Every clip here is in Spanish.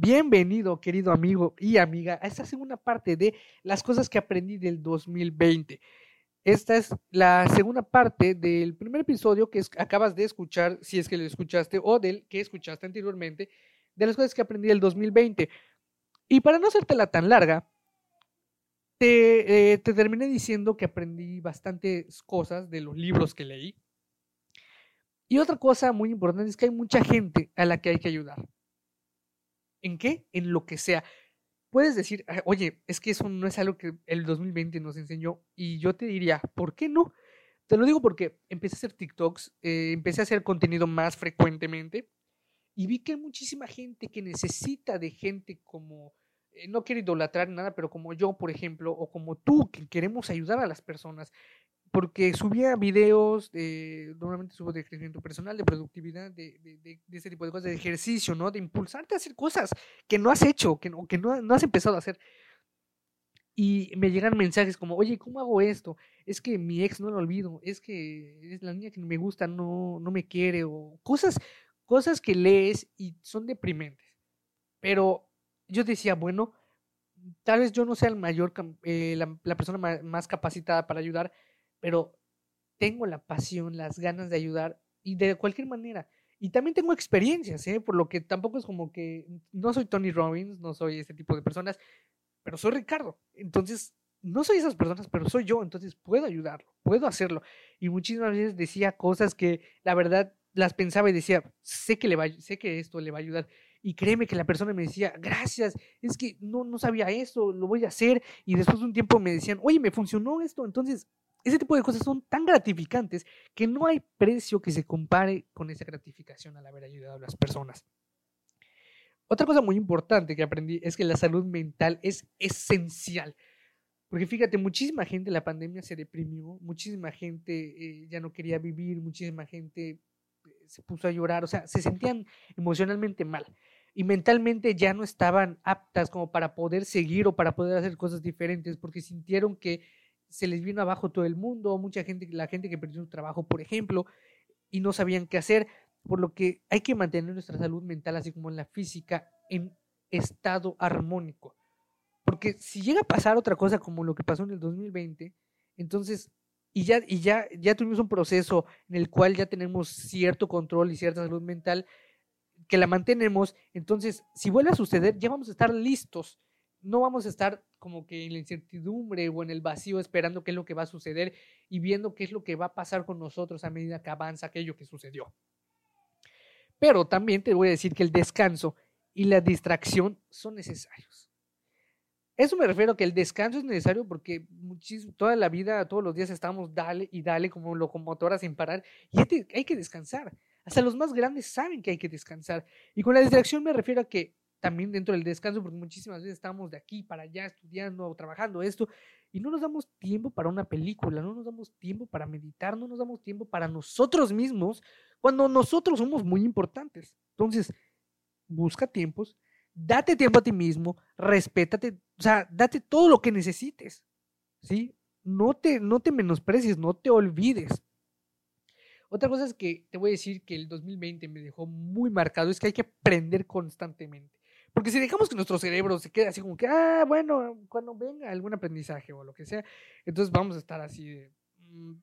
Bienvenido, querido amigo y amiga, a esta segunda parte de las cosas que aprendí del 2020. Esta es la segunda parte del primer episodio que acabas de escuchar, si es que lo escuchaste, o del que escuchaste anteriormente, de las cosas que aprendí del 2020. Y para no hacértela tan larga, te, eh, te terminé diciendo que aprendí bastantes cosas de los libros que leí. Y otra cosa muy importante es que hay mucha gente a la que hay que ayudar. ¿En qué? En lo que sea. Puedes decir, ah, oye, es que eso no es algo que el 2020 nos enseñó. Y yo te diría, ¿por qué no? Te lo digo porque empecé a hacer TikToks, eh, empecé a hacer contenido más frecuentemente y vi que hay muchísima gente que necesita de gente como, eh, no quiero idolatrar nada, pero como yo, por ejemplo, o como tú, que queremos ayudar a las personas porque subía videos, de, normalmente subo de crecimiento personal, de productividad, de, de, de, ese tipo de cosas, de ejercicio, ¿no? De impulsarte a hacer cosas que no has hecho, que no, que no, no has empezado a hacer. Y me llegan mensajes como, oye, ¿cómo hago esto? Es que mi ex no lo olvido, es que es la niña que me gusta, no, no me quiere, o cosas, cosas que lees y son deprimentes. Pero yo decía, bueno, tal vez yo no sea el mayor, eh, la, la, persona más capacitada para ayudar, pero tengo la pasión, las ganas de ayudar y de cualquier manera. Y también tengo experiencias, ¿eh? por lo que tampoco es como que no soy Tony Robbins, no soy ese tipo de personas, pero soy Ricardo. Entonces, no soy esas personas, pero soy yo, entonces puedo ayudarlo, puedo hacerlo. Y muchísimas veces decía cosas que la verdad las pensaba y decía, sé que, le va, sé que esto le va a ayudar. Y créeme que la persona me decía, gracias, es que no, no sabía eso, lo voy a hacer. Y después de un tiempo me decían, oye, me funcionó esto. Entonces, ese tipo de cosas son tan gratificantes que no hay precio que se compare con esa gratificación al haber ayudado a las personas. Otra cosa muy importante que aprendí es que la salud mental es esencial. Porque fíjate, muchísima gente en la pandemia se deprimió, muchísima gente eh, ya no quería vivir, muchísima gente eh, se puso a llorar, o sea, se sentían emocionalmente mal y mentalmente ya no estaban aptas como para poder seguir o para poder hacer cosas diferentes porque sintieron que se les vino abajo todo el mundo, mucha gente, la gente que perdió su trabajo, por ejemplo, y no sabían qué hacer, por lo que hay que mantener nuestra salud mental, así como la física, en estado armónico. Porque si llega a pasar otra cosa como lo que pasó en el 2020, entonces, y ya, y ya, ya tuvimos un proceso en el cual ya tenemos cierto control y cierta salud mental, que la mantenemos, entonces, si vuelve a suceder, ya vamos a estar listos no vamos a estar como que en la incertidumbre o en el vacío esperando qué es lo que va a suceder y viendo qué es lo que va a pasar con nosotros a medida que avanza aquello que sucedió. Pero también te voy a decir que el descanso y la distracción son necesarios. Eso me refiero a que el descanso es necesario porque toda la vida, todos los días estamos dale y dale como locomotora sin parar y hay que descansar. Hasta los más grandes saben que hay que descansar. Y con la distracción me refiero a que también dentro del descanso, porque muchísimas veces estamos de aquí para allá estudiando o trabajando esto y no nos damos tiempo para una película, no nos damos tiempo para meditar, no nos damos tiempo para nosotros mismos, cuando nosotros somos muy importantes. Entonces, busca tiempos, date tiempo a ti mismo, respétate, o sea, date todo lo que necesites, ¿sí? No te, no te menosprecies, no te olvides. Otra cosa es que te voy a decir que el 2020 me dejó muy marcado, es que hay que aprender constantemente. Porque si dejamos que nuestro cerebro se quede así como que, ah, bueno, cuando venga algún aprendizaje o lo que sea, entonces vamos a estar así de mm,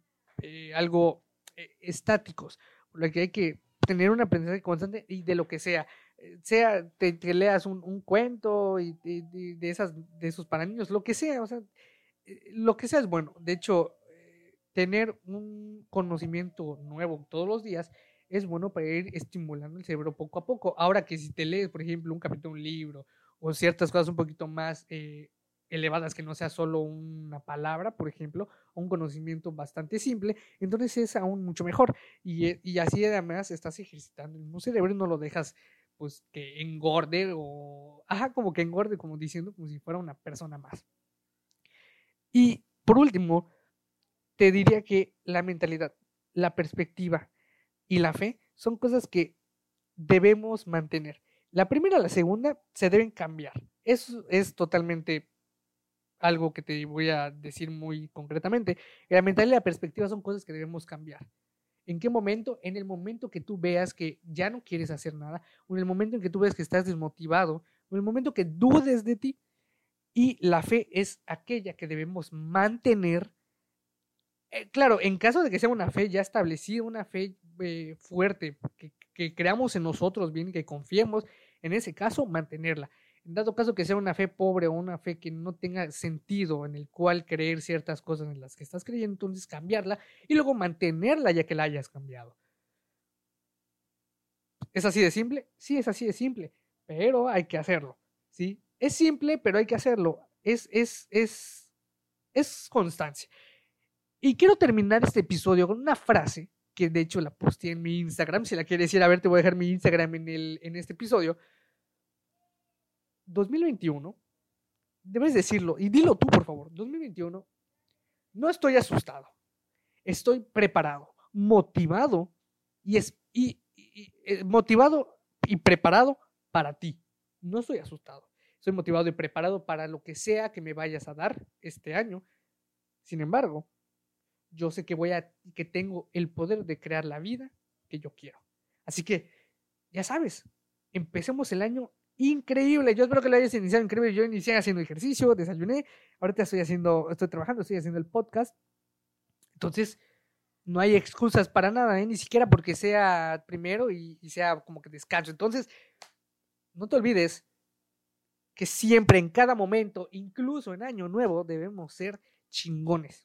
eh, algo eh, estáticos. Lo que hay que tener un aprendizaje constante y de lo que sea. Eh, sea, te, leas un, cuento y, de, esas, de esos para niños, lo que sea, o sea, lo que sea es bueno. De hecho, tener un conocimiento nuevo todos los días es bueno para ir estimulando el cerebro poco a poco. Ahora que si te lees, por ejemplo, un capítulo de un libro o ciertas cosas un poquito más eh, elevadas que no sea solo una palabra, por ejemplo, o un conocimiento bastante simple, entonces es aún mucho mejor. Y, eh, y así además estás ejercitando el cerebro y no lo dejas pues que engorde o, ajá, como que engorde, como diciendo, como si fuera una persona más. Y por último, te diría que la mentalidad, la perspectiva, y la fe son cosas que debemos mantener. La primera y la segunda se deben cambiar. Eso es totalmente algo que te voy a decir muy concretamente. La mentalidad y la perspectiva son cosas que debemos cambiar. ¿En qué momento? En el momento que tú veas que ya no quieres hacer nada, o en el momento en que tú ves que estás desmotivado, o en el momento que dudes de ti. Y la fe es aquella que debemos mantener. Eh, claro, en caso de que sea una fe ya establecida, una fe eh, fuerte, que, que creamos en nosotros bien, que confiemos, en ese caso, mantenerla. En dado caso que sea una fe pobre o una fe que no tenga sentido en el cual creer ciertas cosas en las que estás creyendo, entonces cambiarla y luego mantenerla ya que la hayas cambiado. ¿Es así de simple? Sí, es así de simple, pero hay que hacerlo, ¿sí? Es simple, pero hay que hacerlo. Es, es, es, es constancia. Y quiero terminar este episodio con una frase que de hecho la posté en mi Instagram. Si la quieres ir a ver, te voy a dejar mi Instagram en, el, en este episodio. 2021, debes decirlo, y dilo tú, por favor. 2021, no estoy asustado. Estoy preparado, motivado y, es, y, eh, motivado y preparado para ti. No estoy asustado. Estoy motivado y preparado para lo que sea que me vayas a dar este año. Sin embargo, yo sé que voy a que tengo el poder de crear la vida que yo quiero. Así que ya sabes, empecemos el año increíble. Yo espero que lo hayas iniciado increíble. Yo inicié haciendo ejercicio, desayuné, ahorita estoy haciendo, estoy trabajando, estoy haciendo el podcast. Entonces, no hay excusas para nada, ¿eh? ni siquiera porque sea primero y, y sea como que descanso. Entonces, no te olvides que siempre, en cada momento, incluso en año nuevo, debemos ser chingones.